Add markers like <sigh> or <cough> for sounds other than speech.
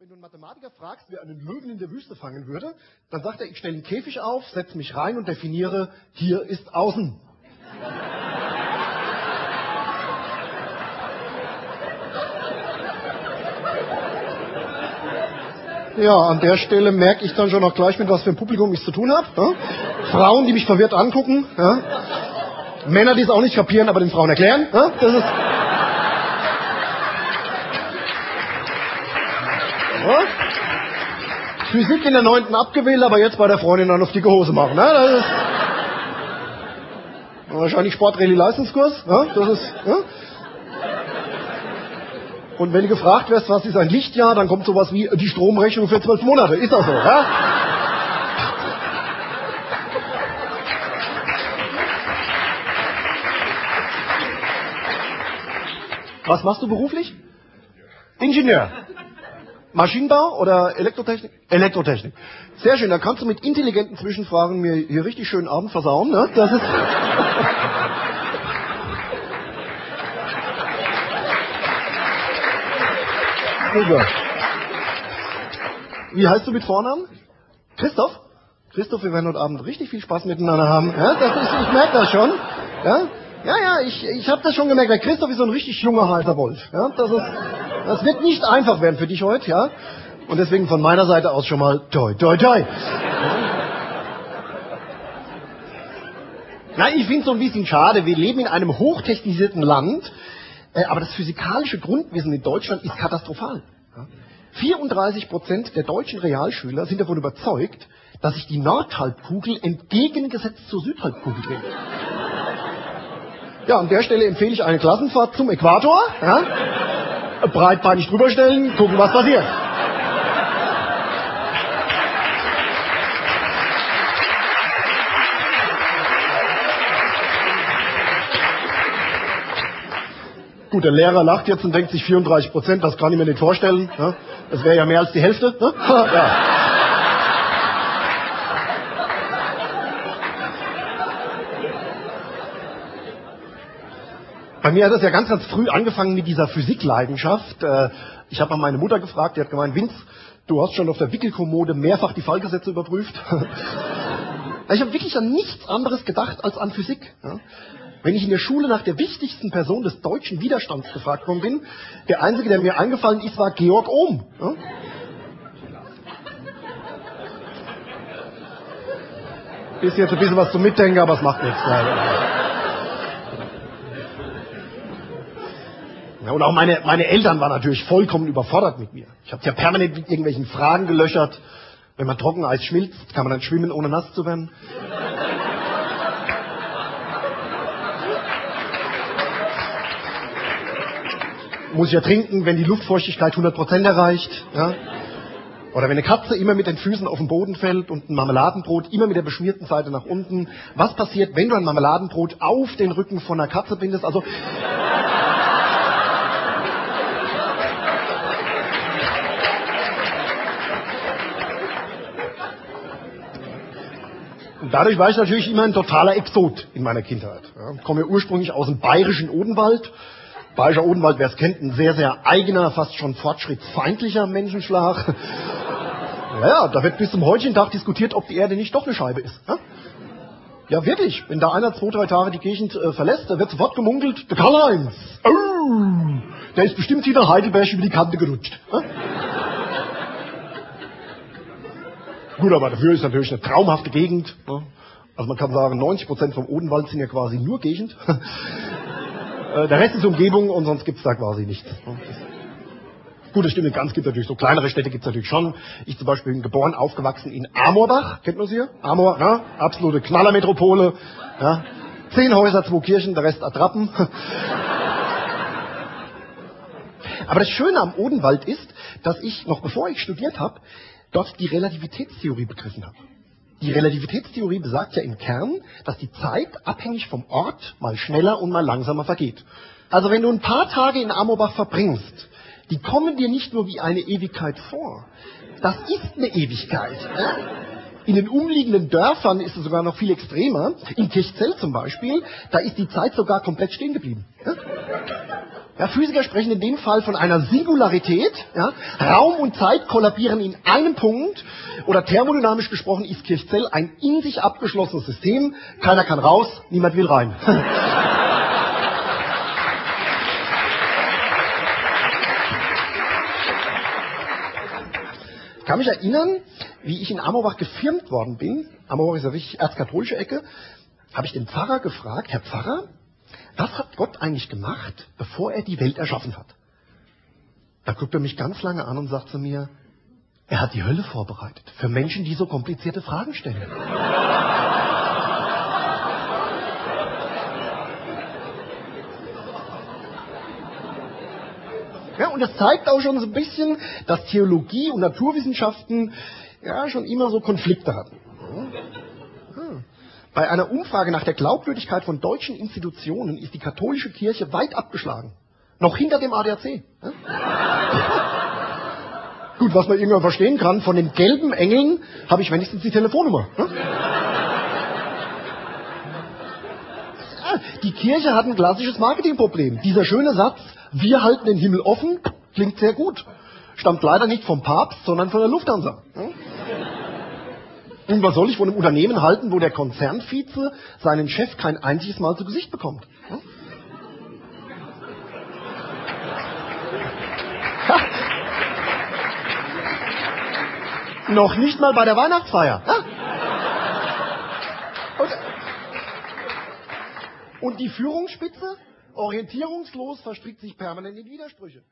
Wenn du einen Mathematiker fragst, wer einen Löwen in der Wüste fangen würde, dann sagt er, ich stelle einen Käfig auf, setze mich rein und definiere, hier ist außen. <laughs> Ja, an der Stelle merke ich dann schon auch gleich, mit was für ein Publikum ich zu tun habe. Ja? Frauen, die mich verwirrt angucken. Ja? Männer, die es auch nicht kapieren, aber den Frauen erklären. Ja? Das ist Ja? Physik in der neunten abgewählt, aber jetzt bei der Freundin dann auf dicke Hose machen. Ne? Das ist wahrscheinlich Sportrallye-Leistungskurs. Ja? Das ist, ja? Und wenn du gefragt wirst, was ist ein Lichtjahr, dann kommt sowas wie die Stromrechnung für zwölf Monate. Ist das so? Ja? Was machst du beruflich? Ingenieur. Maschinenbau oder Elektrotechnik? Elektrotechnik. Sehr schön, da kannst du mit intelligenten Zwischenfragen mir hier richtig schönen Abend versauen. Ne? Das ist <laughs> Super. Wie heißt du mit Vornamen? Christoph? Christoph, wir werden heute Abend richtig viel Spaß miteinander haben. Ja, das ist, ich merke das schon. Ja, ja, ja ich, ich habe das schon gemerkt. Der Christoph ist so ein richtig junger heißer Wolf. Ja, das, ist, das wird nicht einfach werden für dich heute. Ja, und deswegen von meiner Seite aus schon mal toi, toi, toi. Na, ich finde es so ein bisschen schade. Wir leben in einem hochtechnisierten Land, äh, aber das physikalische Grundwissen in Deutschland ist katastrophal. 34 Prozent der deutschen Realschüler sind davon überzeugt, dass sich die Nordhalbkugel entgegengesetzt zur Südhalbkugel dreht. Ja, an der Stelle empfehle ich eine Klassenfahrt zum Äquator. Ja? Breitbeinig drüberstellen, gucken, was passiert. Gut, der Lehrer lacht jetzt und denkt sich 34 Prozent, das kann ich mir nicht vorstellen. Ja? Das wäre ja mehr als die Hälfte. Ne? <laughs> Ja. Bei mir hat es ja ganz, ganz früh angefangen mit dieser Physikleidenschaft. Äh, Ich habe mal meine Mutter gefragt, die hat gemeint, Vince, du hast schon auf der Wickelkommode mehrfach die Fallgesetze überprüft. <laughs> Ich habe wirklich an nichts anderes gedacht als an Physik. Wenn ich in der Schule nach der wichtigsten Person des deutschen Widerstands gefragt worden bin, der einzige, der mir eingefallen ist, war Georg Ohm. Ist jetzt ein bisschen was zum Mitdenken, aber es macht nichts. Ja, und auch meine, meine Eltern waren natürlich vollkommen überfordert mit mir. Ich habe ja permanent mit irgendwelchen Fragen gelöchert. Wenn man Trockeneis schmilzt, kann man dann schwimmen, ohne nass zu werden. Muss ich ja trinken, wenn die Luftfeuchtigkeit 100% erreicht. Ja? Oder wenn eine Katze immer mit den Füßen auf den Boden fällt und ein Marmeladenbrot immer mit der beschmierten Seite nach unten. Was passiert, wenn du ein Marmeladenbrot auf den Rücken von einer Katze bindest? Also Und dadurch war ich natürlich immer ein totaler Exot in meiner Kindheit. Ja, ich komme ursprünglich aus dem bayerischen Odenwald. Bayerischer Odenwald, wer es kennt, ein sehr, sehr eigener, fast schon fortschrittsfeindlicher Menschenschlag. <laughs> Ja, da wird bis zum heutigen Tag diskutiert, ob die Erde nicht doch eine Scheibe ist. Ja, ja wirklich. Wenn da einer zwei, drei Tage die Gegend äh, verlässt, da wird sofort gemunkelt, der Karl-Heinz, oh, der ist bestimmt wieder Heidelberg über die Kante gerutscht. Ja? Gut, aber dafür ist natürlich eine traumhafte Gegend. Ne? Also man kann sagen, 90% vom Odenwald sind ja quasi nur Gegend. <laughs> Äh, Der Rest ist Umgebung und sonst gibt's da quasi nichts. ne? Gut, das stimmt ganz. Gibt natürlich so kleinere Städte gibt's natürlich schon. Ich zum Beispiel bin geboren, aufgewachsen in Amorbach. Kennt man sie hier? Amor, ja? absolute Knallermetropole. Ja? Zehn Häuser, zwei Kirchen, der Rest Attrappen. <laughs> Aber das Schöne am Odenwald ist, dass ich, noch bevor ich studiert habe, dort die Relativitätstheorie begriffen habe. Die Relativitätstheorie besagt ja im Kern, dass die Zeit abhängig vom Ort mal schneller und mal langsamer vergeht. Also wenn du ein paar Tage in Amorbach verbringst, die kommen dir nicht nur wie eine Ewigkeit vor. Das ist eine Ewigkeit. Ja? In den umliegenden Dörfern ist es sogar noch viel extremer. In Kirchzell zum Beispiel, da ist die Zeit sogar komplett stehen geblieben. Ja? Ja, Physiker sprechen in dem Fall von einer Singularität. Ja? Raum und Zeit kollabieren in einem Punkt. Oder thermodynamisch gesprochen ist Kirchzell ein in sich abgeschlossenes System. Keiner kann raus, niemand will rein. Ich <laughs> kann mich erinnern, wie ich in Amorbach gefirmt worden bin. Amorbach ist ja wirklich erzkatholische Ecke. Habe ich den Pfarrer gefragt, Herr Pfarrer, was hat Gott eigentlich gemacht, bevor er die Welt erschaffen hat? Da guckt er mich ganz lange an und sagt zu mir, er hat die Hölle vorbereitet für Menschen, die so komplizierte Fragen stellen. Ja, und das zeigt auch schon so ein bisschen, dass Theologie und Naturwissenschaften ja schon immer so Konflikte hatten. Bei einer Umfrage nach der Glaubwürdigkeit von deutschen Institutionen ist die katholische Kirche weit abgeschlagen. Noch hinter dem ADAC. <laughs> Gut, was man irgendwann verstehen kann, von den gelben Engeln habe ich wenigstens die Telefonnummer. Die Kirche hat ein klassisches Marketingproblem. Dieser schöne Satz, wir halten den Himmel offen, klingt sehr gut. Stammt leider nicht vom Papst, sondern von der Lufthansa. Und was soll ich von einem Unternehmen halten, wo der Konzernvize seinen Chef kein einziges Mal zu Gesicht bekommt? Noch nicht mal bei der Weihnachtsfeier. Und, und die Führungsspitze, orientierungslos, verstrickt sich permanent in Widersprüche.